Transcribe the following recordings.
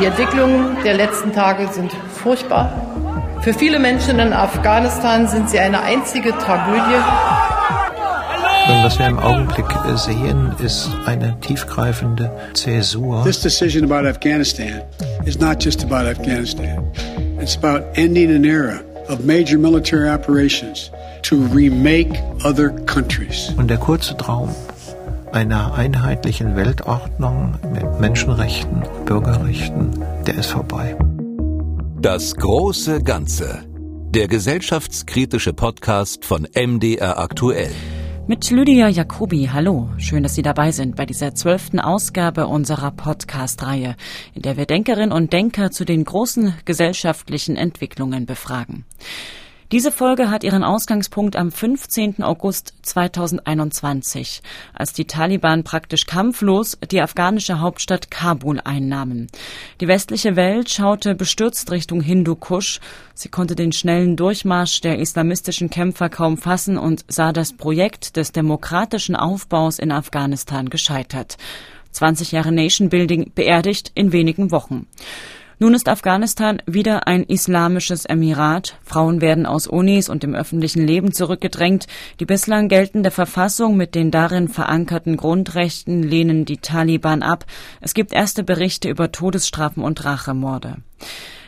Die Entwicklungen der letzten Tage sind furchtbar. Für viele Menschen in Afghanistan sind sie eine einzige Tragödie. Was wir im Augenblick sehen, ist eine tiefgreifende Zäsur. This decision about Afghanistan is not just about Afghanistan. It's about ending an era of major military operations to remake other countries. Und der kurze Traum einer einheitlichen Weltordnung mit Menschenrechten und Bürgerrechten, der ist vorbei. Das große Ganze. Der gesellschaftskritische Podcast von MDR aktuell. Mit Lydia Jacobi, hallo. Schön, dass Sie dabei sind bei dieser zwölften Ausgabe unserer Podcast-Reihe, in der wir Denkerinnen und Denker zu den großen gesellschaftlichen Entwicklungen befragen. Diese Folge hat ihren Ausgangspunkt am 15. August 2021, als die Taliban praktisch kampflos die afghanische Hauptstadt Kabul einnahmen. Die westliche Welt schaute bestürzt Richtung Hindukusch. Sie konnte den schnellen Durchmarsch der islamistischen Kämpfer kaum fassen und sah das Projekt des demokratischen Aufbaus in Afghanistan gescheitert. 20 Jahre Nation Building beerdigt in wenigen Wochen. Nun ist Afghanistan wieder ein islamisches Emirat. Frauen werden aus Unis und dem öffentlichen Leben zurückgedrängt. Die bislang geltende Verfassung mit den darin verankerten Grundrechten lehnen die Taliban ab. Es gibt erste Berichte über Todesstrafen und Rachemorde.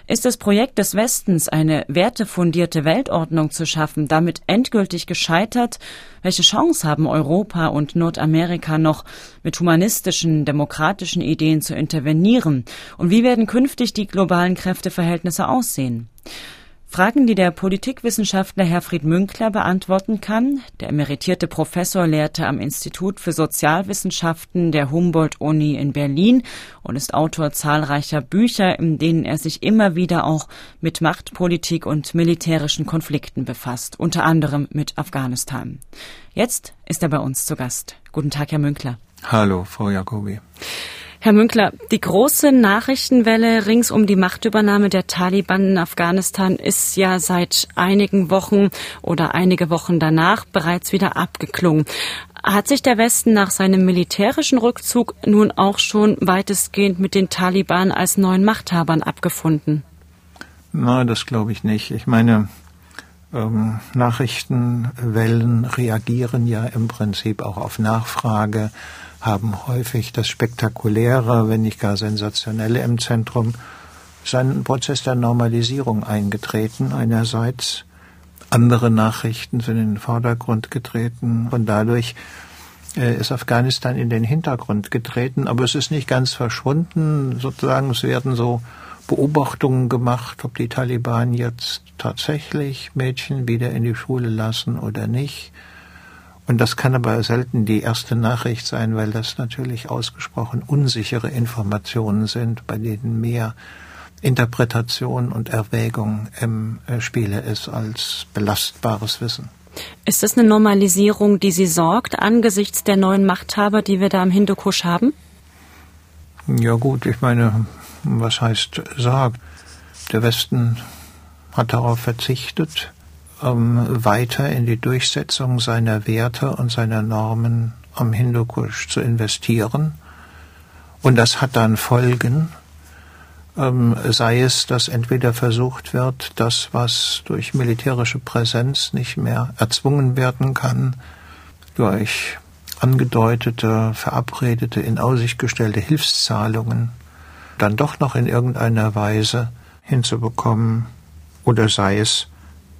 Ist das Projekt des Westens, eine wertefundierte Weltordnung zu schaffen, damit endgültig gescheitert? Welche Chance haben Europa und Nordamerika noch, mit humanistischen, demokratischen Ideen zu intervenieren? Und wie werden künftig die globalen Kräfteverhältnisse aussehen? Fragen, die der Politikwissenschaftler Herfried Münkler beantworten kann. Der emeritierte Professor lehrte am Institut für Sozialwissenschaften der Humboldt-Uni in Berlin und ist Autor zahlreicher Bücher, in denen er sich immer wieder auch mit Machtpolitik und militärischen Konflikten befasst, unter anderem mit Afghanistan. Jetzt ist er bei uns zu Gast. Guten Tag, Herr Münkler. Hallo, Frau Jacobi. Herr Münkler, die große Nachrichtenwelle rings um die Machtübernahme der Taliban in Afghanistan ist ja seit einigen Wochen oder einige Wochen danach bereits wieder abgeklungen. Hat sich der Westen nach seinem militärischen Rückzug nun auch schon weitestgehend mit den Taliban als neuen Machthabern abgefunden? Na, das glaube ich nicht. Ich meine, ähm, Nachrichtenwellen reagieren ja im Prinzip auch auf Nachfrage haben häufig das Spektakuläre, wenn nicht gar Sensationelle im Zentrum, ein Prozess der Normalisierung eingetreten einerseits. Andere Nachrichten sind in den Vordergrund getreten und dadurch äh, ist Afghanistan in den Hintergrund getreten, aber es ist nicht ganz verschwunden. Sozusagen, es werden so Beobachtungen gemacht, ob die Taliban jetzt tatsächlich Mädchen wieder in die Schule lassen oder nicht. Und das kann aber selten die erste Nachricht sein, weil das natürlich ausgesprochen unsichere Informationen sind, bei denen mehr Interpretation und Erwägung im äh, Spiele ist als belastbares Wissen. Ist das eine Normalisierung, die Sie sorgt angesichts der neuen Machthaber, die wir da im Hindukusch haben? Ja gut, ich meine, was heißt sorgt? Der Westen hat darauf verzichtet, ähm, weiter in die Durchsetzung seiner Werte und seiner Normen am Hindukusch zu investieren. Und das hat dann Folgen, ähm, sei es, dass entweder versucht wird, das, was durch militärische Präsenz nicht mehr erzwungen werden kann, durch angedeutete, verabredete, in Aussicht gestellte Hilfszahlungen dann doch noch in irgendeiner Weise hinzubekommen, oder sei es,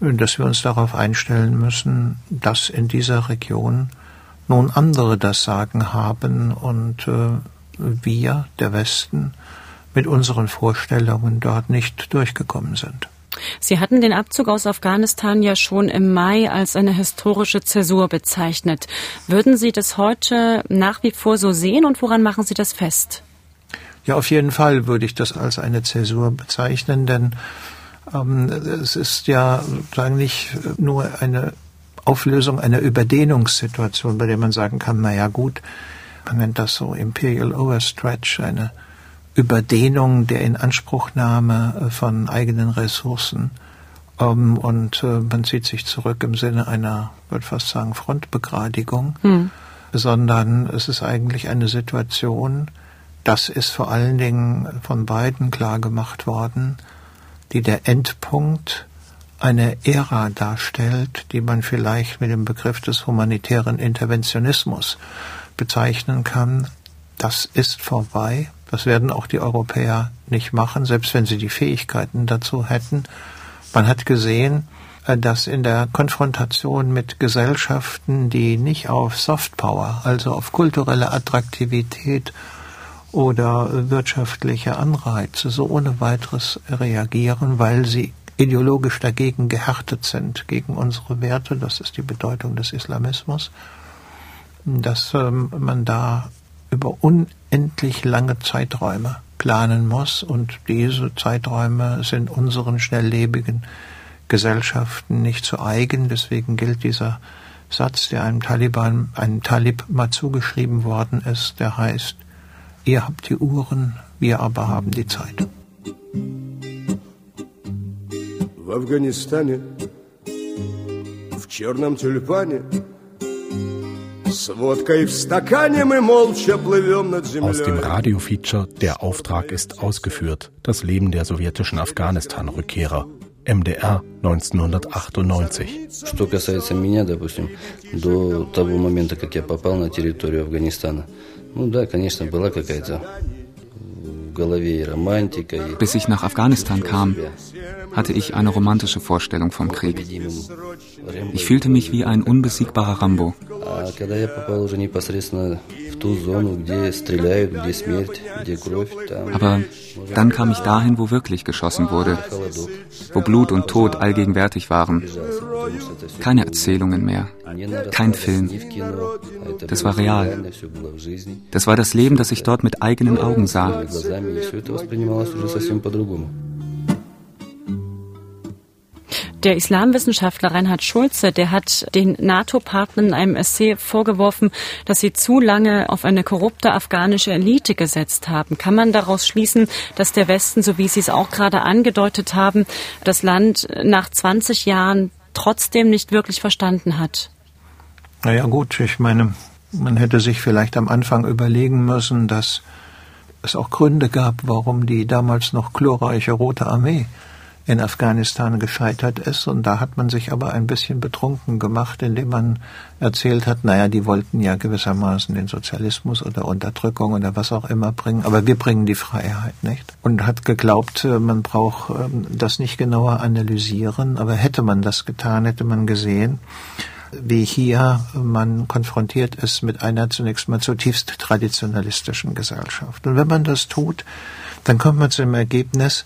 dass wir uns darauf einstellen müssen, dass in dieser Region nun andere das Sagen haben und äh, wir, der Westen, mit unseren Vorstellungen dort nicht durchgekommen sind. Sie hatten den Abzug aus Afghanistan ja schon im Mai als eine historische Zäsur bezeichnet. Würden Sie das heute nach wie vor so sehen und woran machen Sie das fest? Ja, auf jeden Fall würde ich das als eine Zäsur bezeichnen, denn es ist ja sozusagen nicht nur eine Auflösung einer Überdehnungssituation, bei der man sagen kann, na ja, gut, man nennt das so Imperial Overstretch, eine Überdehnung der Inanspruchnahme von eigenen Ressourcen. Ähm, und äh, man zieht sich zurück im Sinne einer, würde fast sagen, Frontbegradigung, hm. sondern es ist eigentlich eine Situation, das ist vor allen Dingen von beiden klar gemacht worden, die der Endpunkt eine Ära darstellt, die man vielleicht mit dem Begriff des humanitären Interventionismus bezeichnen kann. Das ist vorbei. Das werden auch die Europäer nicht machen, selbst wenn sie die Fähigkeiten dazu hätten. Man hat gesehen, äh, dass in der Konfrontation mit Gesellschaften, die nicht auf Softpower, also auf kulturelle Attraktivität oder wirtschaftliche Anreize so ohne weiteres reagieren, weil sie ideologisch dagegen gehärtet sind, gegen unsere Werte, das ist die Bedeutung des Islamismus, dass ähm, man da über unendlich lange Zeiträume planen muss und diese Zeiträume sind unseren schnelllebigen Gesellschaften nicht zu eigen. Deswegen gilt dieser Satz, der einem Taliban, einem Talib mal zugeschrieben worden ist, der heißt, Ihr habt die Uhren, wir aber haben die Zeit. В Афганистане, в черном тюльпане, Aus dem Radiofeature Der Auftrag ist ausgeführt. Das Leben der sowjetischen Afghanistan-Rückkehrer. MDR 1998. Что касается меня, допустим, до того момента, как я попал на территорию Афганистана, ну да, конечно, была какая-то bis ich nach Afghanistan kam, hatte ich eine romantische Vorstellung vom Krieg. Ich fühlte mich wie ein unbesiegbarer Rambo. Aber dann kam ich dahin, wo wirklich geschossen wurde, wo Blut und Tod allgegenwärtig waren. Keine Erzählungen mehr, kein Film. Das war real. Das war das Leben, das ich dort mit eigenen Augen sah. Der Islamwissenschaftler Reinhard Schulze, der hat den NATO-Partnern in einem Essay vorgeworfen, dass sie zu lange auf eine korrupte afghanische Elite gesetzt haben. Kann man daraus schließen, dass der Westen, so wie Sie es auch gerade angedeutet haben, das Land nach 20 Jahren trotzdem nicht wirklich verstanden hat? Naja gut, ich meine, man hätte sich vielleicht am Anfang überlegen müssen, dass es auch Gründe gab, warum die damals noch glorreiche Rote Armee in Afghanistan gescheitert ist. Und da hat man sich aber ein bisschen betrunken gemacht, indem man erzählt hat, naja, die wollten ja gewissermaßen den Sozialismus oder Unterdrückung oder was auch immer bringen, aber wir bringen die Freiheit, nicht? Und hat geglaubt, äh, man braucht ähm, das nicht genauer analysieren, aber hätte man das getan, hätte man gesehen, wie hier man konfrontiert ist mit einer zunächst mal zutiefst traditionalistischen Gesellschaft. Und wenn man das tut, dann kommt man zu dem Ergebnis,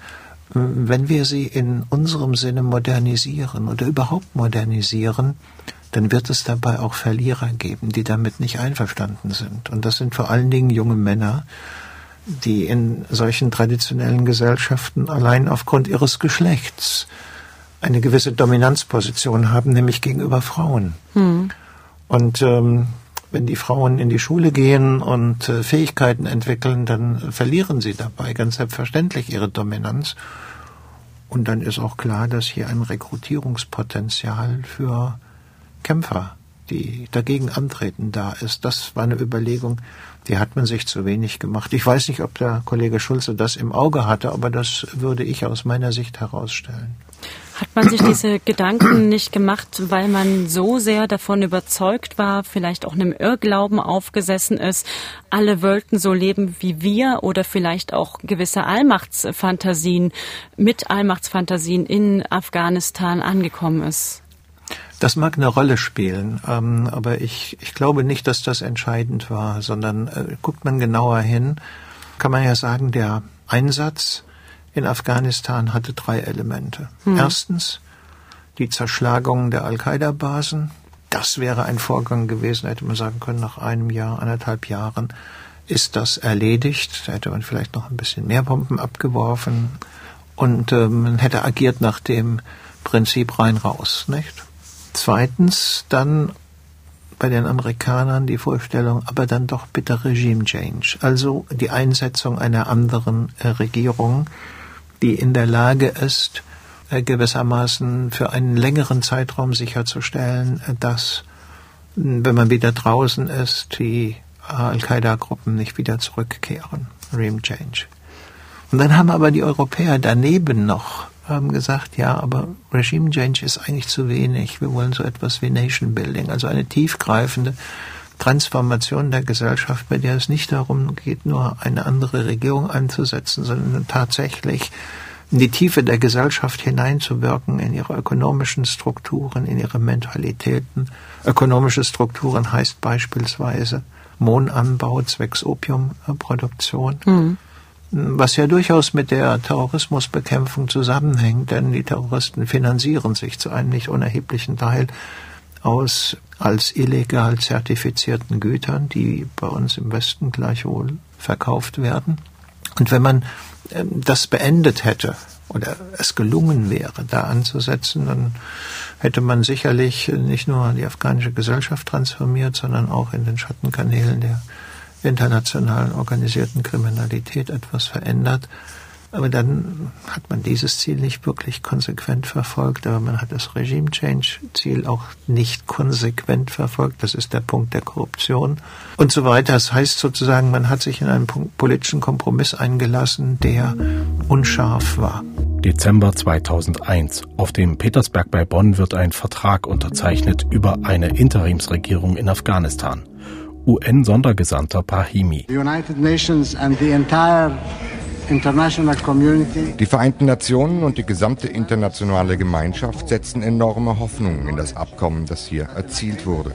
wenn wir sie in unserem Sinne modernisieren oder überhaupt modernisieren, dann wird es dabei auch Verlierer geben, die damit nicht einverstanden sind. Und das sind vor allen Dingen junge Männer, die in solchen traditionellen Gesellschaften allein aufgrund ihres Geschlechts eine gewisse Dominanzposition haben, nämlich gegenüber Frauen. Hm. Und ähm, wenn die Frauen in die Schule gehen und äh, Fähigkeiten entwickeln, dann verlieren sie dabei ganz selbstverständlich ihre Dominanz. Und dann ist auch klar, dass hier ein Rekrutierungspotenzial für Kämpfer, die dagegen antreten, da ist. Das war eine Überlegung, die hat man sich zu wenig gemacht. Ich weiß nicht, ob der Kollege Schulze das im Auge hatte, aber das würde ich aus meiner Sicht herausstellen. Hat man sich diese Gedanken nicht gemacht, weil man so sehr davon überzeugt war, vielleicht auch einem Irrglauben aufgesessen ist, alle wollten so leben wie wir oder vielleicht auch gewisse Allmachtsfantasien mit Allmachtsfantasien in Afghanistan angekommen ist? Das mag eine Rolle spielen, ähm, aber ich, ich glaube nicht, dass das entscheidend war, sondern äh, guckt man genauer hin, kann man ja sagen, der Einsatz in Afghanistan hatte drei Elemente. Hm. Erstens die Zerschlagung der Al-Qaida-Basen. Das wäre ein Vorgang gewesen, hätte man sagen können, nach einem Jahr, anderthalb Jahren ist das erledigt. Da hätte man vielleicht noch ein bisschen mehr Bomben abgeworfen und äh, man hätte agiert nach dem Prinzip rein raus, nicht? Zweitens dann bei den Amerikanern die Vorstellung, aber dann doch bitte Regime Change, also die Einsetzung einer anderen äh, Regierung, die in der Lage ist, äh, gewissermaßen für einen längeren Zeitraum sicherzustellen, dass, wenn man wieder draußen ist, die Al-Qaida-Gruppen nicht wieder zurückkehren. Regime Change. Und dann haben aber die Europäer daneben noch haben gesagt, ja, aber Regime Change ist eigentlich zu wenig. Wir wollen so etwas wie Nation Building, also eine tiefgreifende Transformation der Gesellschaft, bei der es nicht darum geht, nur eine andere Regierung einzusetzen, sondern tatsächlich in die Tiefe der Gesellschaft hineinzuwirken, in ihre ökonomischen Strukturen, in ihre Mentalitäten. Ökonomische Strukturen heißt beispielsweise Mohnanbau zwecks Opiumproduktion. Mhm was ja durchaus mit der Terrorismusbekämpfung zusammenhängt, denn die Terroristen finanzieren sich zu einem nicht unerheblichen Teil aus als illegal zertifizierten Gütern, die bei uns im Westen gleichwohl verkauft werden. Und wenn man ähm, das beendet hätte oder es gelungen wäre, da anzusetzen, dann hätte man sicherlich nicht nur die afghanische Gesellschaft transformiert, sondern auch in den Schattenkanälen der internationalen organisierten Kriminalität etwas verändert. Aber dann hat man dieses Ziel nicht wirklich konsequent verfolgt, aber man hat das Regime Change Ziel auch nicht konsequent verfolgt. Das ist der Punkt der Korruption und so weiter. Das heißt sozusagen, man hat sich in einen politischen Kompromiss eingelassen, der unscharf war. Dezember 2001. Auf dem Petersberg bei Bonn wird ein Vertrag unterzeichnet über eine Interimsregierung in Afghanistan. UN-Sondergesandter Pahimi. Die Vereinten Nationen und die gesamte internationale Gemeinschaft setzen enorme Hoffnungen in das Abkommen, das hier erzielt wurde.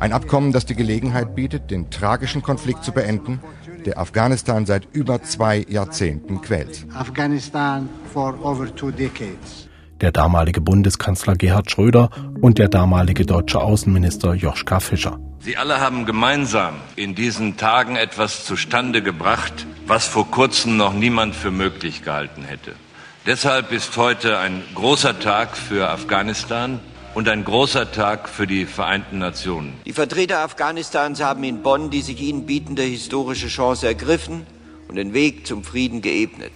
Ein Abkommen, das die Gelegenheit bietet, den tragischen Konflikt zu beenden, der Afghanistan seit über zwei Jahrzehnten quält. Afghanistan for over two decades der damalige Bundeskanzler Gerhard Schröder und der damalige deutsche Außenminister Joschka Fischer. Sie alle haben gemeinsam in diesen Tagen etwas zustande gebracht, was vor kurzem noch niemand für möglich gehalten hätte. Deshalb ist heute ein großer Tag für Afghanistan und ein großer Tag für die Vereinten Nationen. Die Vertreter Afghanistans haben in Bonn die sich ihnen bietende historische Chance ergriffen und den Weg zum Frieden geebnet.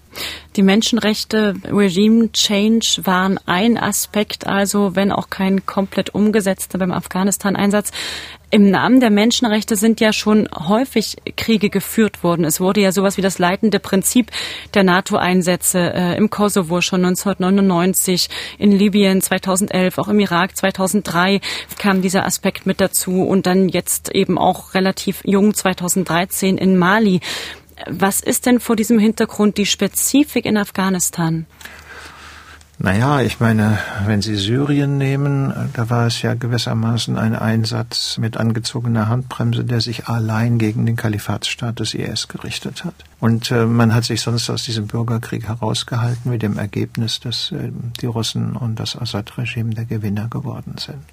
Die Menschenrechte, Regime Change waren ein Aspekt, also wenn auch kein komplett umgesetzter beim Afghanistan-Einsatz. Im Namen der Menschenrechte sind ja schon häufig Kriege geführt worden. Es wurde ja sowas wie das leitende Prinzip der NATO-Einsätze äh, im Kosovo schon 1999, in Libyen 2011, auch im Irak 2003 kam dieser Aspekt mit dazu und dann jetzt eben auch relativ jung 2013 in Mali. Was ist denn vor diesem Hintergrund die Spezifik in Afghanistan? Naja, ich meine, wenn Sie Syrien nehmen, da war es ja gewissermaßen ein Einsatz mit angezogener Handbremse, der sich allein gegen den Kalifatsstaat des IS gerichtet hat. Und äh, man hat sich sonst aus diesem Bürgerkrieg herausgehalten mit dem Ergebnis, dass äh, die Russen und das Assad-Regime der Gewinner geworden sind.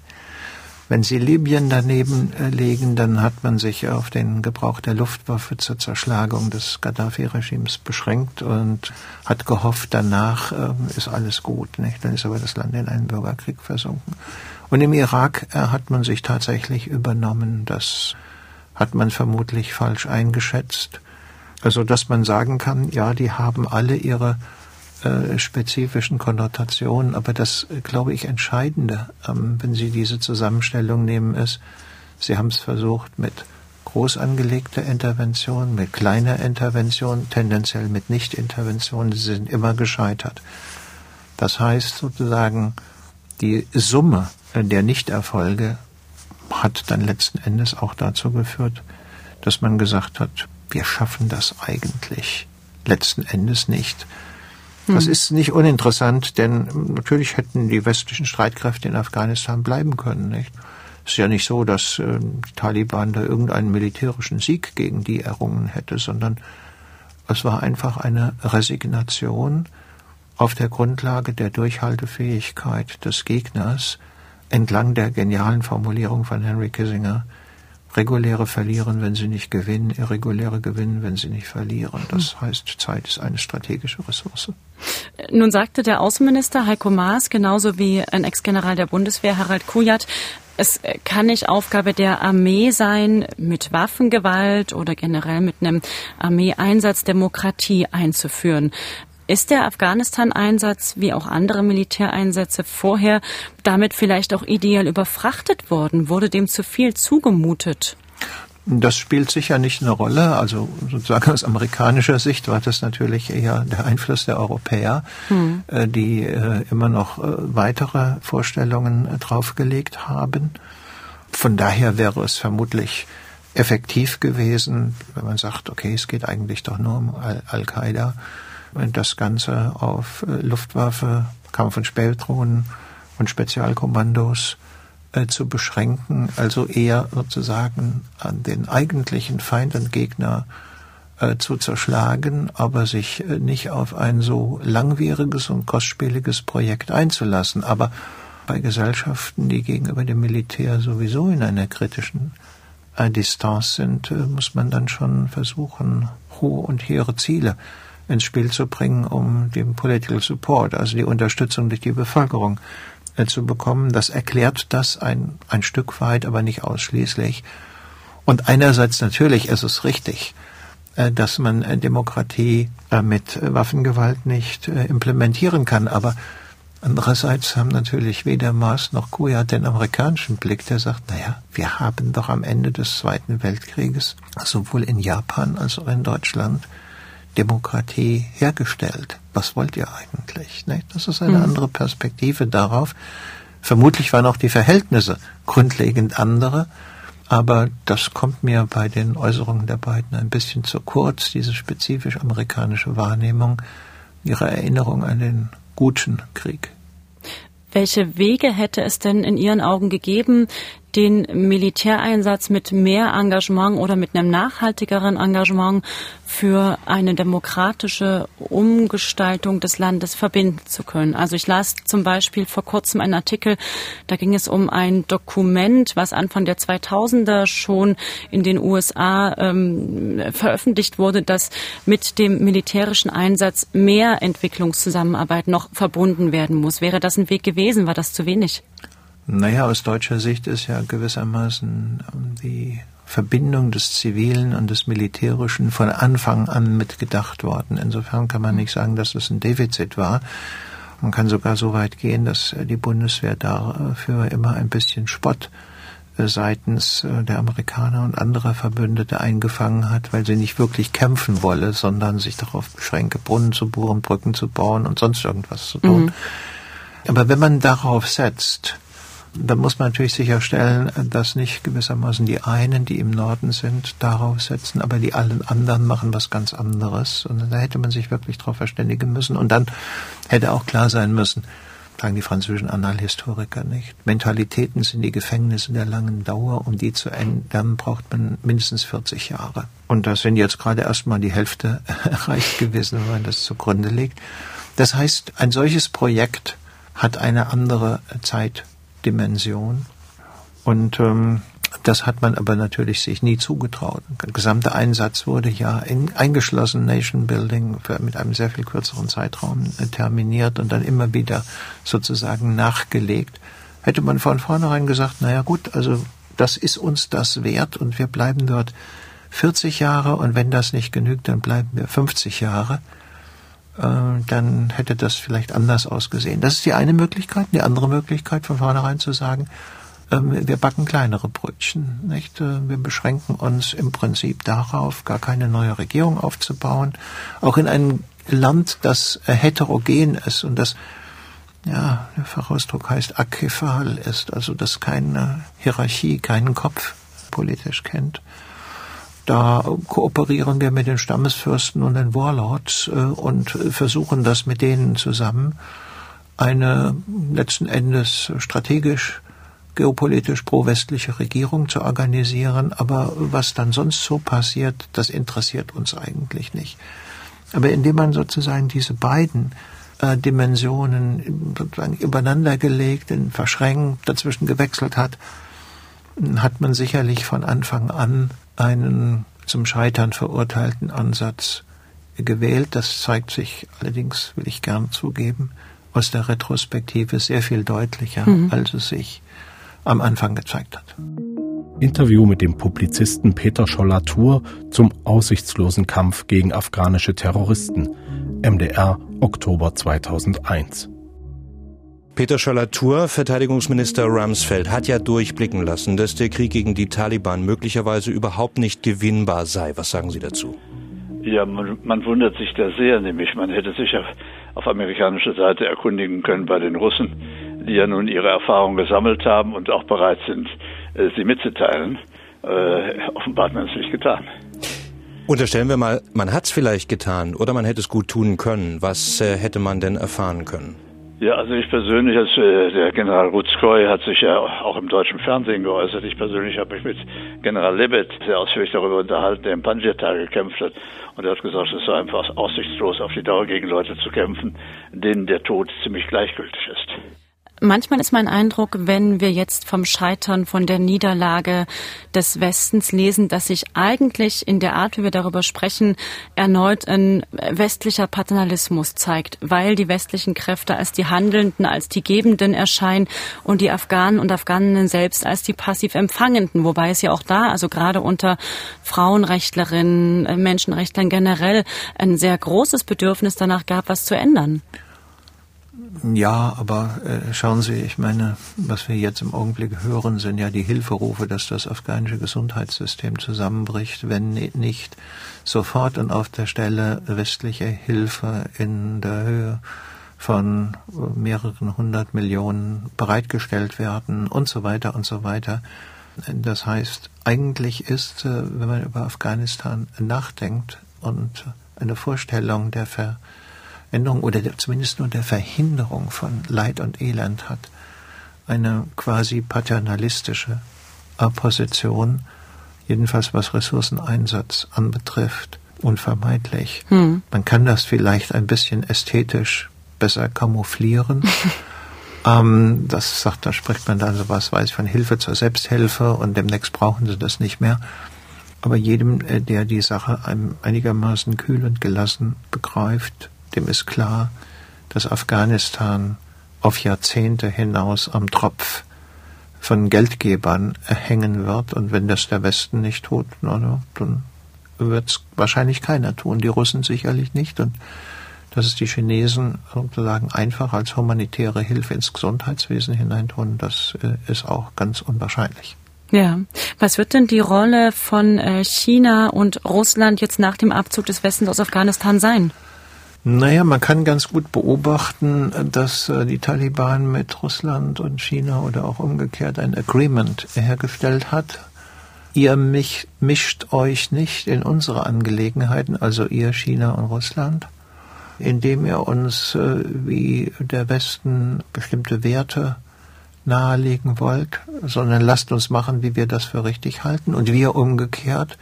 Wenn Sie Libyen daneben äh, legen, dann hat man sich auf den Gebrauch der Luftwaffe zur Zerschlagung des Gaddafi-Regimes beschränkt und hat gehofft, danach äh, ist alles gut. Nicht? Dann ist aber das Land in einen Bürgerkrieg versunken. Und im Irak äh, hat man sich tatsächlich übernommen. Das hat man vermutlich falsch eingeschätzt. Also, dass man sagen kann, ja, die haben alle ihre äh, spezifischen Konnotationen, aber das, glaube ich, Entscheidende, ähm, wenn Sie diese Zusammenstellung nehmen, ist, Sie haben es versucht mit groß angelegter Intervention, mit kleiner Intervention, tendenziell mit Nicht-Intervention, sie sind immer gescheitert. Das heißt sozusagen, die Summe der Nichterfolge hat dann letzten Endes auch dazu geführt, dass man gesagt hat, wir schaffen das eigentlich letzten Endes nicht. Das hm. ist nicht uninteressant, denn natürlich hätten die westlichen Streitkräfte in Afghanistan bleiben können. Nicht? Es ist ja nicht so, dass äh, die Taliban da irgendeinen militärischen Sieg gegen die errungen hätte, sondern es war einfach eine Resignation auf der Grundlage der Durchhaltefähigkeit des Gegners entlang der genialen Formulierung von Henry Kissinger, Reguläre verlieren, wenn sie nicht gewinnen, irreguläre gewinnen, wenn sie nicht verlieren. Das hm. heißt, Zeit ist eine strategische Ressource. Nun sagte der Außenminister Heiko Maas, genauso wie ein Ex-General der Bundeswehr Harald Kujat, es kann nicht Aufgabe der Armee sein, mit Waffengewalt oder generell mit einem Armeeeinsatz Demokratie einzuführen. Ist der Afghanistan-Einsatz wie auch andere Militäreinsätze vorher damit vielleicht auch ideal überfrachtet worden? Wurde dem zu viel zugemutet? Das spielt sicher nicht eine Rolle. Also sozusagen aus amerikanischer Sicht war das natürlich eher der Einfluss der Europäer, hm. die immer noch weitere Vorstellungen draufgelegt haben. Von daher wäre es vermutlich effektiv gewesen, wenn man sagt, okay, es geht eigentlich doch nur um Al-Qaida, das Ganze auf Luftwaffe, Kampf- und Spähdrohnen und Spezialkommandos äh, zu beschränken, also eher sozusagen an den eigentlichen Feind und Gegner äh, zu zerschlagen, aber sich äh, nicht auf ein so langwieriges und kostspieliges Projekt einzulassen. Aber bei Gesellschaften, die gegenüber dem Militär sowieso in einer kritischen äh, Distanz sind, äh, muss man dann schon versuchen, hohe und hehre Ziele ins Spiel zu bringen, um den Political Support, also die Unterstützung durch die Bevölkerung äh, zu bekommen. Das erklärt das ein, ein Stück weit, aber nicht ausschließlich. Und einerseits natürlich ist es richtig, äh, dass man äh, Demokratie äh, mit Waffengewalt nicht äh, implementieren kann, aber Andererseits haben natürlich weder Maas noch Kujat den amerikanischen Blick, der sagt, naja, wir haben doch am Ende des Zweiten Weltkrieges sowohl in Japan als auch in Deutschland Demokratie hergestellt. Was wollt ihr eigentlich? Das ist eine mhm. andere Perspektive darauf. Vermutlich waren auch die Verhältnisse grundlegend andere, aber das kommt mir bei den Äußerungen der beiden ein bisschen zu kurz, diese spezifisch amerikanische Wahrnehmung, ihre Erinnerung an den guten Krieg. Welche Wege hätte es denn in Ihren Augen gegeben, den Militäreinsatz mit mehr Engagement oder mit einem nachhaltigeren Engagement für eine demokratische Umgestaltung des Landes verbinden zu können. Also ich las zum Beispiel vor kurzem einen Artikel, da ging es um ein Dokument, was Anfang der 2000er schon in den USA ähm, veröffentlicht wurde, dass mit dem militärischen Einsatz mehr Entwicklungszusammenarbeit noch verbunden werden muss. Wäre das ein Weg gewesen? War das zu wenig? Naja, aus deutscher Sicht ist ja gewissermaßen ähm, die Verbindung des Zivilen und des Militärischen von Anfang an mitgedacht worden. Insofern kann man nicht sagen, dass es ein Defizit war. Man kann sogar so weit gehen, dass die Bundeswehr dafür immer ein bisschen Spott äh, seitens äh, der Amerikaner und anderer Verbündete eingefangen hat, weil sie nicht wirklich kämpfen wolle, sondern sich darauf beschränke, Brunnen zu bohren, Brücken zu bauen und sonst irgendwas zu tun. Mhm. Aber wenn man darauf setzt, da muss man natürlich sicherstellen, dass nicht gewissermaßen die einen, die im Norden sind, darauf setzen, aber die allen anderen machen was ganz anderes. Und da hätte man sich wirklich darauf verständigen müssen. Und dann hätte auch klar sein müssen, sagen die französischen Annalhistoriker nicht. Mentalitäten sind die Gefängnisse der langen Dauer. Um die zu ändern, braucht man mindestens 40 Jahre. Und das sind jetzt gerade erstmal die Hälfte erreicht gewesen, wenn man das zugrunde legt. Das heißt, ein solches Projekt hat eine andere Zeit Dimension. Und ähm, das hat man aber natürlich sich nie zugetraut. Der gesamte Einsatz wurde ja in, eingeschlossen, Nation Building, für, mit einem sehr viel kürzeren Zeitraum äh, terminiert und dann immer wieder sozusagen nachgelegt. Hätte man von vornherein gesagt, naja gut, also das ist uns das wert und wir bleiben dort 40 Jahre und wenn das nicht genügt, dann bleiben wir 50 Jahre dann hätte das vielleicht anders ausgesehen. Das ist die eine Möglichkeit. Die andere Möglichkeit, von vornherein zu sagen, ähm, wir backen kleinere Brötchen. Nicht? Äh, wir beschränken uns im Prinzip darauf, gar keine neue Regierung aufzubauen. Auch in einem Land, das heterogen ist und das, ja, der Fachausdruck heißt akephal ist, also das keine Hierarchie, keinen Kopf politisch kennt. Da kooperieren wir mit den Stammesfürsten und den Warlords äh, und versuchen das mit denen zusammen eine letzten Endes strategisch geopolitisch pro-westliche Regierung zu organisieren, aber was dann sonst so passiert, das interessiert uns eigentlich nicht. Aber indem man sozusagen diese beiden äh, Dimensionen übereinander gelegt, verschränkt, dazwischen gewechselt hat, hat man sicherlich von Anfang an einen zum Scheitern verurteilten Ansatz gewählt. Das zeigt sich allerdings, will ich gern zugeben, aus der Retrospektive sehr viel deutlicher, mhm. als es sich am Anfang gezeigt hat. Interview mit dem Publizisten Peter Schollatur zum aussichtslosen Kampf gegen afghanische Terroristen. MDR Oktober 2001. Peter Schalatur, Verteidigungsminister Rumsfeld, hat ja durchblicken lassen, dass der Krieg gegen die Taliban möglicherweise überhaupt nicht gewinnbar sei. Was sagen Sie dazu? Ja, man, man wundert sich da sehr, nämlich man hätte sich auf, auf amerikanischer Seite erkundigen können bei den Russen, die ja nun ihre Erfahrungen gesammelt haben und auch bereit sind, äh, sie mitzuteilen. Äh, offenbar hat man es nicht getan. Unterstellen wir mal, man hat es vielleicht getan oder man hätte es gut tun können. Was äh, hätte man denn erfahren können? Ja, also ich persönlich, als äh, der General Rutskoy hat sich ja auch im deutschen Fernsehen geäußert. Ich persönlich habe mich mit General Lebet sehr ausführlich darüber unterhalten, der im Panjshir gekämpft hat. Und er hat gesagt, es sei einfach aussichtslos, auf die Dauer gegen Leute zu kämpfen, denen der Tod ziemlich gleichgültig ist. Manchmal ist mein Eindruck, wenn wir jetzt vom Scheitern, von der Niederlage des Westens lesen, dass sich eigentlich in der Art, wie wir darüber sprechen, erneut ein westlicher Paternalismus zeigt, weil die westlichen Kräfte als die Handelnden, als die Gebenden erscheinen und die Afghanen und Afghaninnen selbst als die passiv Empfangenden, wobei es ja auch da, also gerade unter Frauenrechtlerinnen, Menschenrechtlern generell, ein sehr großes Bedürfnis danach gab, was zu ändern. Ja, aber äh, schauen Sie, ich meine, was wir jetzt im Augenblick hören, sind ja die Hilferufe, dass das afghanische Gesundheitssystem zusammenbricht, wenn nicht sofort und auf der Stelle westliche Hilfe in der Höhe von mehreren hundert Millionen bereitgestellt werden und so weiter und so weiter. Das heißt, eigentlich ist, äh, wenn man über Afghanistan nachdenkt und eine Vorstellung der Ver Änderung oder zumindest nur der Verhinderung von Leid und Elend hat, eine quasi paternalistische Opposition, jedenfalls was Ressourceneinsatz anbetrifft, unvermeidlich. Hm. Man kann das vielleicht ein bisschen ästhetisch besser kamouflieren. ähm, das sagt, da spricht man dann so was weiß von Hilfe zur Selbsthilfe und demnächst brauchen sie das nicht mehr. Aber jedem, äh, der die Sache einigermaßen kühl und gelassen begreift, dem ist klar, dass Afghanistan auf Jahrzehnte hinaus am Tropf von Geldgebern hängen wird. Und wenn das der Westen nicht tut, dann wird es wahrscheinlich keiner tun. Die Russen sicherlich nicht. Und dass es die Chinesen sozusagen einfach als humanitäre Hilfe ins Gesundheitswesen hineintun, das äh, ist auch ganz unwahrscheinlich. Ja, was wird denn die Rolle von äh, China und Russland jetzt nach dem Abzug des Westens aus Afghanistan sein? Naja, man kann ganz gut beobachten, dass äh, die Taliban mit Russland und China oder auch umgekehrt ein Agreement hergestellt hat. Ihr mich, mischt euch nicht in unsere Angelegenheiten, also ihr China und Russland, indem ihr uns äh, wie der Westen bestimmte Werte nahelegen wollt, sondern lasst uns machen, wie wir das für richtig halten und wir umgekehrt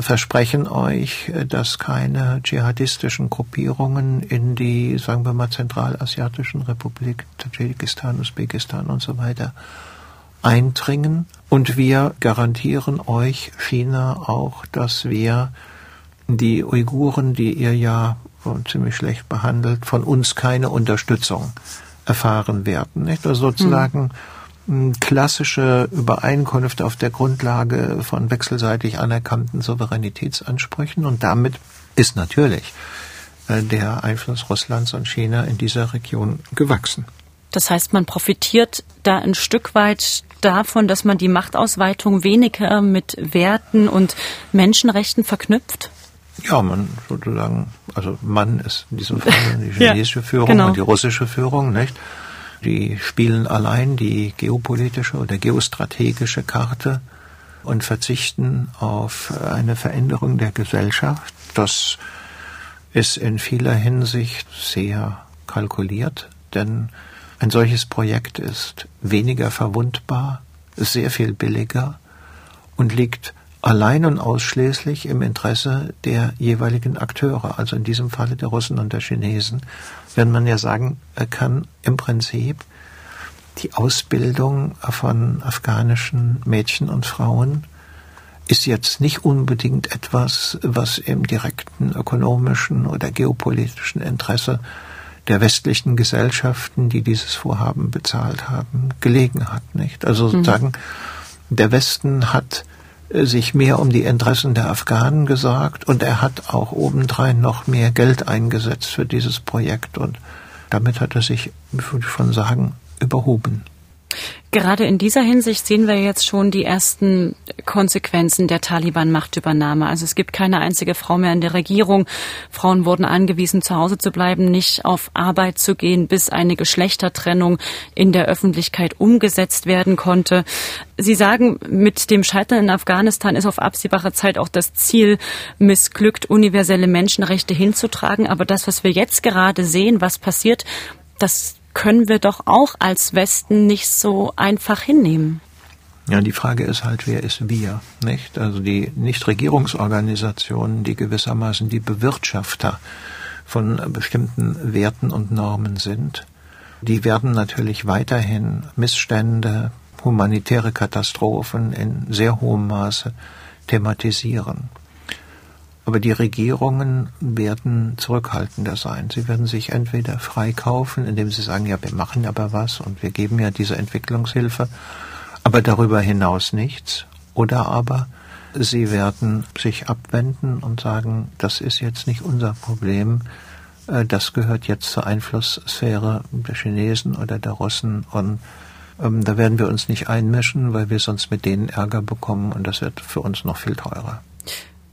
versprechen euch, dass keine dschihadistischen Gruppierungen in die, sagen wir mal, zentralasiatischen Republik, Tadschikistan, Usbekistan und so weiter eindringen. Und wir garantieren euch, China, auch, dass wir die Uiguren, die ihr ja ziemlich schlecht behandelt, von uns keine Unterstützung erfahren werden. Nicht? Also sozusagen hm klassische Übereinkunft auf der Grundlage von wechselseitig anerkannten Souveränitätsansprüchen und damit ist natürlich äh, der Einfluss Russlands und China in dieser Region gewachsen. Das heißt, man profitiert da ein Stück weit davon, dass man die Machtausweitung weniger mit Werten und Menschenrechten verknüpft? Ja, man sozusagen, also man ist in diesem Fall die chinesische ja, Führung genau. und die russische Führung, nicht? Die spielen allein die geopolitische oder geostrategische Karte und verzichten auf eine Veränderung der Gesellschaft. Das ist in vieler Hinsicht sehr kalkuliert, denn ein solches Projekt ist weniger verwundbar, sehr viel billiger und liegt allein und ausschließlich im Interesse der jeweiligen Akteure, also in diesem Falle der Russen und der Chinesen, wenn man ja sagen kann, im Prinzip die Ausbildung von afghanischen Mädchen und Frauen ist jetzt nicht unbedingt etwas, was im direkten ökonomischen oder geopolitischen Interesse der westlichen Gesellschaften, die dieses Vorhaben bezahlt haben, gelegen hat, nicht? Also mhm. sozusagen, der Westen hat sich mehr um die Interessen der Afghanen gesagt und er hat auch obendrein noch mehr Geld eingesetzt für dieses Projekt und damit hat er sich, würde ich schon sagen, überhoben. Gerade in dieser Hinsicht sehen wir jetzt schon die ersten Konsequenzen der Taliban-Machtübernahme. Also es gibt keine einzige Frau mehr in der Regierung. Frauen wurden angewiesen, zu Hause zu bleiben, nicht auf Arbeit zu gehen, bis eine Geschlechtertrennung in der Öffentlichkeit umgesetzt werden konnte. Sie sagen, mit dem Scheitern in Afghanistan ist auf absehbare Zeit auch das Ziel missglückt, universelle Menschenrechte hinzutragen. Aber das, was wir jetzt gerade sehen, was passiert, das können wir doch auch als Westen nicht so einfach hinnehmen. Ja, die Frage ist halt, wer ist wir, nicht? Also die Nichtregierungsorganisationen, die gewissermaßen die Bewirtschafter von bestimmten Werten und Normen sind, die werden natürlich weiterhin Missstände, humanitäre Katastrophen in sehr hohem Maße thematisieren. Aber die Regierungen werden zurückhaltender sein. Sie werden sich entweder freikaufen, indem sie sagen, ja, wir machen aber was und wir geben ja diese Entwicklungshilfe, aber darüber hinaus nichts. Oder aber sie werden sich abwenden und sagen, das ist jetzt nicht unser Problem, äh, das gehört jetzt zur Einflusssphäre der Chinesen oder der Russen und ähm, da werden wir uns nicht einmischen, weil wir sonst mit denen Ärger bekommen und das wird für uns noch viel teurer.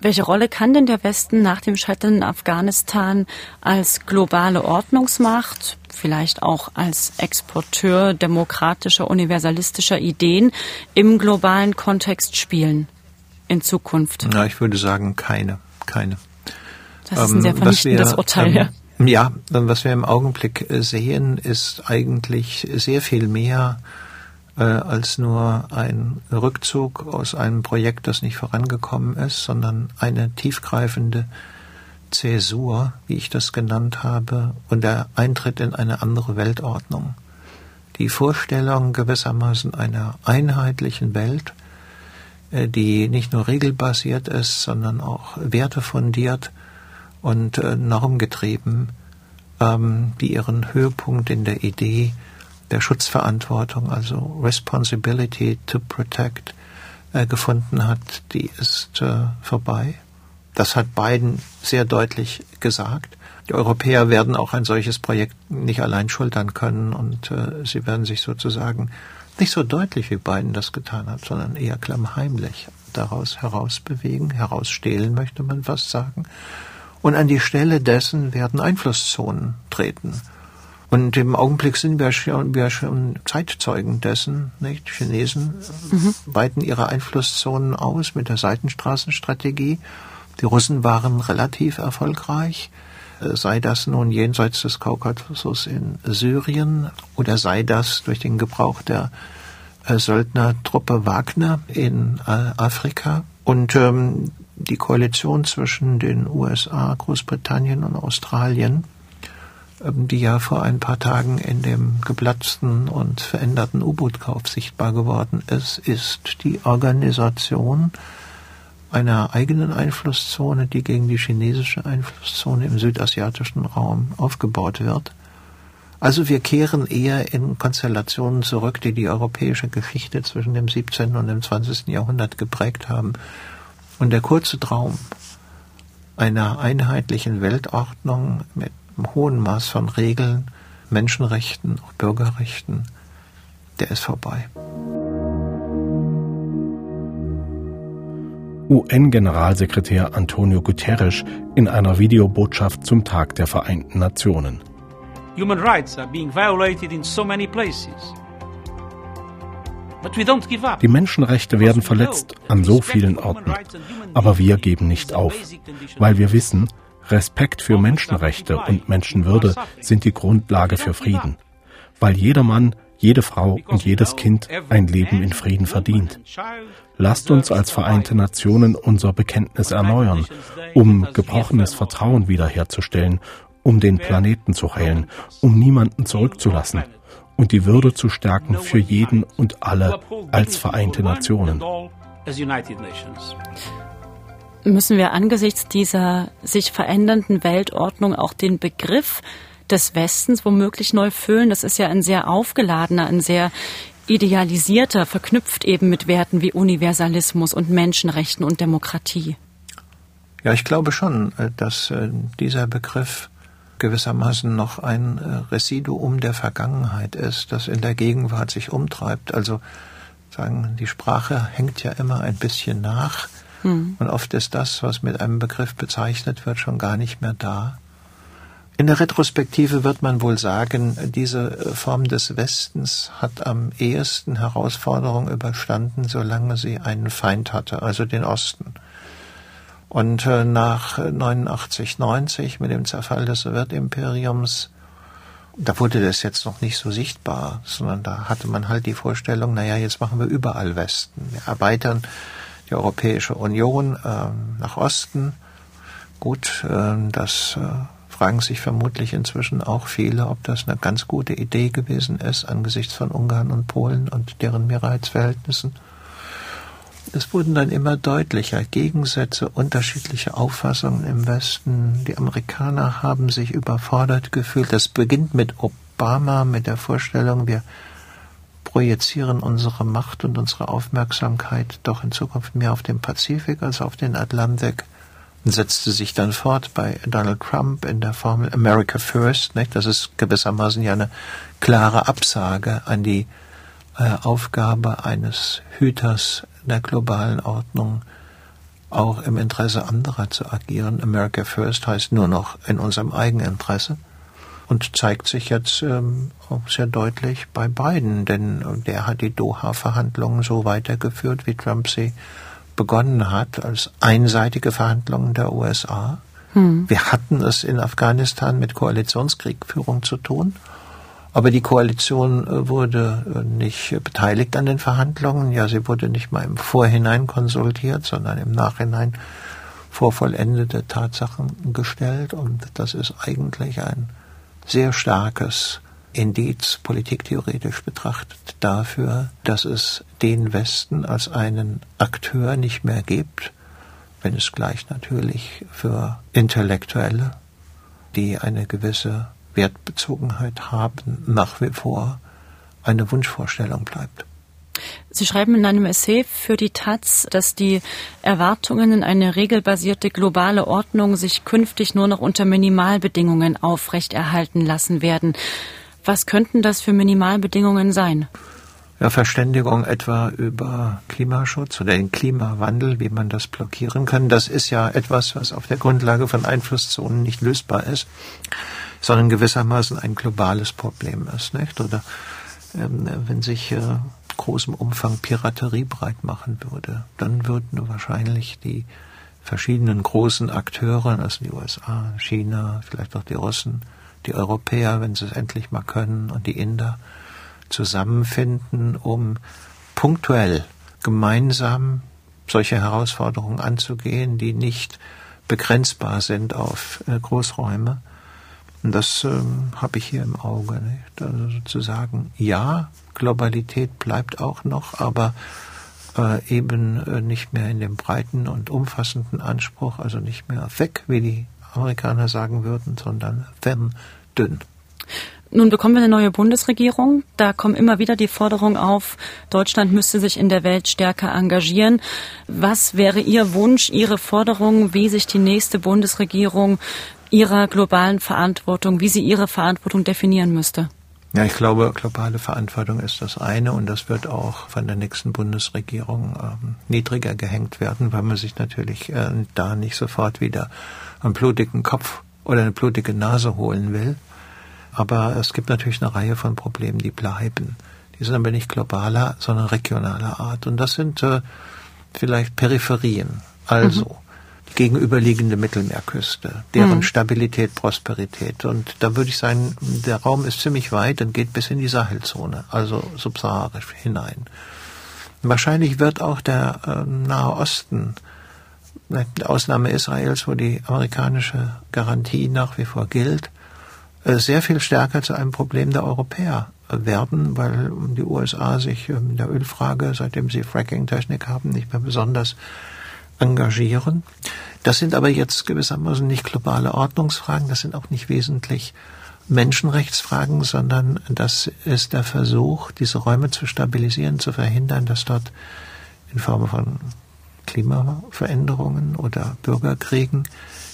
Welche Rolle kann denn der Westen nach dem Scheitern in Afghanistan als globale Ordnungsmacht, vielleicht auch als Exporteur demokratischer, universalistischer Ideen im globalen Kontext spielen in Zukunft? Na, ich würde sagen, keine, keine. Das ist ein sehr ähm, vernichtendes wir, Urteil, ähm, ja. Ja, was wir im Augenblick sehen, ist eigentlich sehr viel mehr äh, als nur ein Rückzug aus einem Projekt, das nicht vorangekommen ist, sondern eine tiefgreifende Zäsur, wie ich das genannt habe, und der Eintritt in eine andere Weltordnung. Die Vorstellung gewissermaßen einer einheitlichen Welt, äh, die nicht nur regelbasiert ist, sondern auch wertefundiert und äh, normgetrieben, ähm, die ihren Höhepunkt in der Idee der Schutzverantwortung, also Responsibility to Protect, äh, gefunden hat, die ist äh, vorbei. Das hat Biden sehr deutlich gesagt. Die Europäer werden auch ein solches Projekt nicht allein schultern können und äh, sie werden sich sozusagen nicht so deutlich wie Biden das getan hat, sondern eher klammheimlich daraus herausbewegen, herausstehlen möchte man fast sagen. Und an die Stelle dessen werden Einflusszonen treten. Und im Augenblick sind wir schon, wir schon Zeitzeugen dessen. Nicht? Chinesen mhm. weiten ihre Einflusszonen aus mit der Seitenstraßenstrategie. Die Russen waren relativ erfolgreich, äh, sei das nun jenseits des Kaukasus in Syrien oder sei das durch den Gebrauch der äh, Söldnertruppe Wagner in äh, Afrika. Und ähm, die Koalition zwischen den USA, Großbritannien und Australien die ja vor ein paar Tagen in dem geplatzten und veränderten U-Boot-Kauf sichtbar geworden ist, ist die Organisation einer eigenen Einflusszone, die gegen die chinesische Einflusszone im südasiatischen Raum aufgebaut wird. Also wir kehren eher in Konstellationen zurück, die die europäische Geschichte zwischen dem 17. und dem 20. Jahrhundert geprägt haben. Und der kurze Traum einer einheitlichen Weltordnung mit einem hohen Maß von Regeln, Menschenrechten, auch Bürgerrechten, der ist vorbei. UN-Generalsekretär Antonio Guterres in einer Videobotschaft zum Tag der Vereinten Nationen. Human rights are being violated in so many places. Die Menschenrechte werden verletzt an so vielen Orten. Aber wir geben nicht auf, weil wir wissen, Respekt für Menschenrechte und Menschenwürde sind die Grundlage für Frieden, weil jeder Mann, jede Frau und jedes Kind ein Leben in Frieden verdient. Lasst uns als Vereinte Nationen unser Bekenntnis erneuern, um gebrochenes Vertrauen wiederherzustellen, um den Planeten zu heilen, um niemanden zurückzulassen und die Würde zu stärken für jeden und alle als Vereinte Nationen müssen wir angesichts dieser sich verändernden Weltordnung auch den Begriff des Westens womöglich neu füllen. Das ist ja ein sehr aufgeladener, ein sehr idealisierter, verknüpft eben mit Werten wie Universalismus und Menschenrechten und Demokratie. Ja, ich glaube schon, äh, dass äh, dieser Begriff gewissermaßen noch ein äh, Residuum der Vergangenheit ist, das in der Gegenwart sich umtreibt. Also sagen, die Sprache hängt ja immer ein bisschen nach mhm. und oft ist das, was mit einem Begriff bezeichnet wird, schon gar nicht mehr da. In der Retrospektive wird man wohl sagen, diese äh, Form des Westens hat am ehesten Herausforderungen überstanden, solange sie einen Feind hatte, also den Osten. Und äh, nach 89, 90 mit dem Zerfall des Sowjetimperiums, da wurde das jetzt noch nicht so sichtbar, sondern da hatte man halt die Vorstellung, naja, jetzt machen wir überall Westen. Wir erweitern die Europäische Union äh, nach Osten. Gut, äh, das äh, fragen sich vermutlich inzwischen auch viele, ob das eine ganz gute Idee gewesen ist angesichts von Ungarn und Polen und deren Mehrheitsverhältnissen. Es wurden dann immer deutlicher Gegensätze, unterschiedliche Auffassungen im Westen. Die Amerikaner haben sich überfordert gefühlt. Das beginnt mit Obama, mit der Vorstellung, wir projizieren unsere Macht und unsere Aufmerksamkeit doch in Zukunft mehr auf den Pazifik als auf den Atlantik und setzte sich dann fort bei Donald Trump in der Formel America First. Nicht? Das ist gewissermaßen ja eine klare Absage an die äh, Aufgabe eines Hüters der globalen Ordnung, auch im Interesse anderer zu agieren. America First heißt nur noch in unserem Eigeninteresse und zeigt sich jetzt ähm, auch sehr deutlich bei Biden, denn der hat die Doha-Verhandlungen so weitergeführt, wie Trump sie begonnen hat als einseitige Verhandlungen der USA. Hm. Wir hatten es in Afghanistan mit Koalitionskriegführung zu tun, aber die Koalition äh, wurde äh, nicht beteiligt an den Verhandlungen. Ja, sie wurde nicht mal im Vorhinein konsultiert, sondern im Nachhinein vor vollendete Tatsachen gestellt. Und das ist eigentlich ein sehr starkes Indiz politiktheoretisch betrachtet dafür, dass es den Westen als einen Akteur nicht mehr gibt, wenn es gleich natürlich für Intellektuelle, die eine gewisse Wertbezogenheit haben, nach wie vor eine Wunschvorstellung bleibt. Sie schreiben in einem Essay für die Taz, dass die Erwartungen in eine regelbasierte globale Ordnung sich künftig nur noch unter Minimalbedingungen aufrechterhalten lassen werden. Was könnten das für Minimalbedingungen sein? Ja, Verständigung etwa über Klimaschutz oder den Klimawandel, wie man das blockieren kann. Das ist ja etwas, was auf der Grundlage von Einflusszonen nicht lösbar ist, sondern gewissermaßen ein globales Problem ist, nicht? Oder ähm, wenn sich äh, großem Umfang Piraterie breit machen würde, dann würden wahrscheinlich die verschiedenen großen Akteure, also die USA, China, vielleicht auch die Russen, die Europäer, wenn sie es endlich mal können, und die Inder zusammenfinden, um punktuell gemeinsam solche Herausforderungen anzugehen, die nicht begrenzbar sind auf äh, Großräume. Und das ähm, habe ich hier im Auge. Nicht? Also sozusagen, ja, Globalität bleibt auch noch, aber äh, eben äh, nicht mehr in dem breiten und umfassenden Anspruch, also nicht mehr weg, wie die Amerikaner sagen würden, sondern thin, dünn. Nun bekommen wir eine neue Bundesregierung. Da kommen immer wieder die Forderungen auf, Deutschland müsste sich in der Welt stärker engagieren. Was wäre Ihr Wunsch, Ihre Forderung, wie sich die nächste Bundesregierung ihrer globalen Verantwortung, wie sie ihre Verantwortung definieren müsste? Ja, ich glaube, globale Verantwortung ist das eine und das wird auch von der nächsten Bundesregierung ähm, niedriger gehängt werden, weil man sich natürlich äh, da nicht sofort wieder einen blutigen Kopf oder eine blutige Nase holen will. Aber es gibt natürlich eine Reihe von Problemen, die bleiben. Die sind aber nicht globaler, sondern regionaler Art. Und das sind äh, vielleicht Peripherien. Also mhm gegenüberliegende Mittelmeerküste, deren mhm. Stabilität, Prosperität. Und da würde ich sagen, der Raum ist ziemlich weit und geht bis in die Sahelzone, also subsaharisch hinein. Wahrscheinlich wird auch der äh, Nahe Osten, die Ausnahme Israels, wo die amerikanische Garantie nach wie vor gilt, äh, sehr viel stärker zu einem Problem der Europäer werden, weil die USA sich in der Ölfrage, seitdem sie Fracking-Technik haben, nicht mehr besonders engagieren. Das sind aber jetzt gewissermaßen nicht globale Ordnungsfragen, das sind auch nicht wesentlich Menschenrechtsfragen, sondern das ist der Versuch, diese Räume zu stabilisieren, zu verhindern, dass dort in Form von Klimaveränderungen oder Bürgerkriegen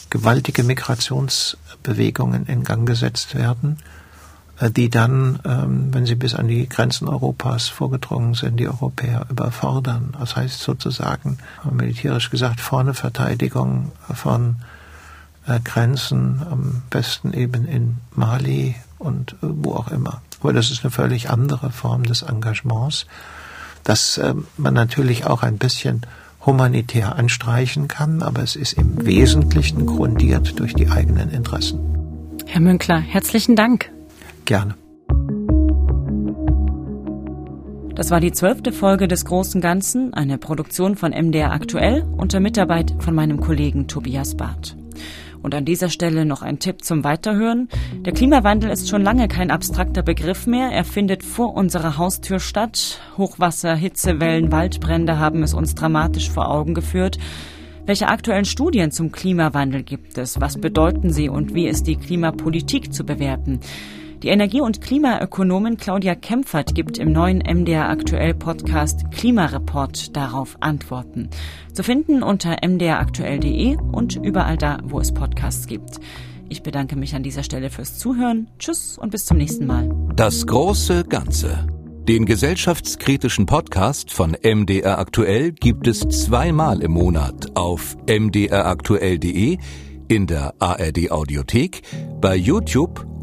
gewaltige Migrationsbewegungen in Gang gesetzt werden, die dann, ähm, wenn sie bis an die Grenzen Europas vorgedrungen sind, die Europäer überfordern. Das heißt sozusagen, militärisch gesagt, vorne Verteidigung von äh, Grenzen, am besten eben in Mali und äh, wo auch immer. Aber das ist eine völlig andere Form des Engagements, das man natürlich auch ein bisschen humanitär anstreichen kann, aber es ist im Wesentlichen grundiert durch die eigenen Interessen. Herr Münkler, herzlichen Dank. Gerne. Das war die zwölfte Folge des Großen Ganzen, eine Produktion von MDR Aktuell unter Mitarbeit von meinem Kollegen Tobias Barth. Und an dieser Stelle noch ein Tipp zum Weiterhören. Der Klimawandel ist schon lange kein abstrakter Begriff mehr. Er findet vor unserer Haustür statt. Hochwasser, Hitzewellen, Waldbrände haben es uns dramatisch vor Augen geführt. Welche aktuellen Studien zum Klimawandel gibt es? Was bedeuten sie und wie ist die Klimapolitik zu bewerten? Die Energie- und Klimaökonomin Claudia Kempfert gibt im neuen MDR Aktuell Podcast Klimareport darauf Antworten. Zu finden unter mdraktuell.de und überall da, wo es Podcasts gibt. Ich bedanke mich an dieser Stelle fürs Zuhören. Tschüss und bis zum nächsten Mal. Das große Ganze. Den gesellschaftskritischen Podcast von MDR Aktuell gibt es zweimal im Monat auf mdraktuell.de, in der ARD Audiothek, bei YouTube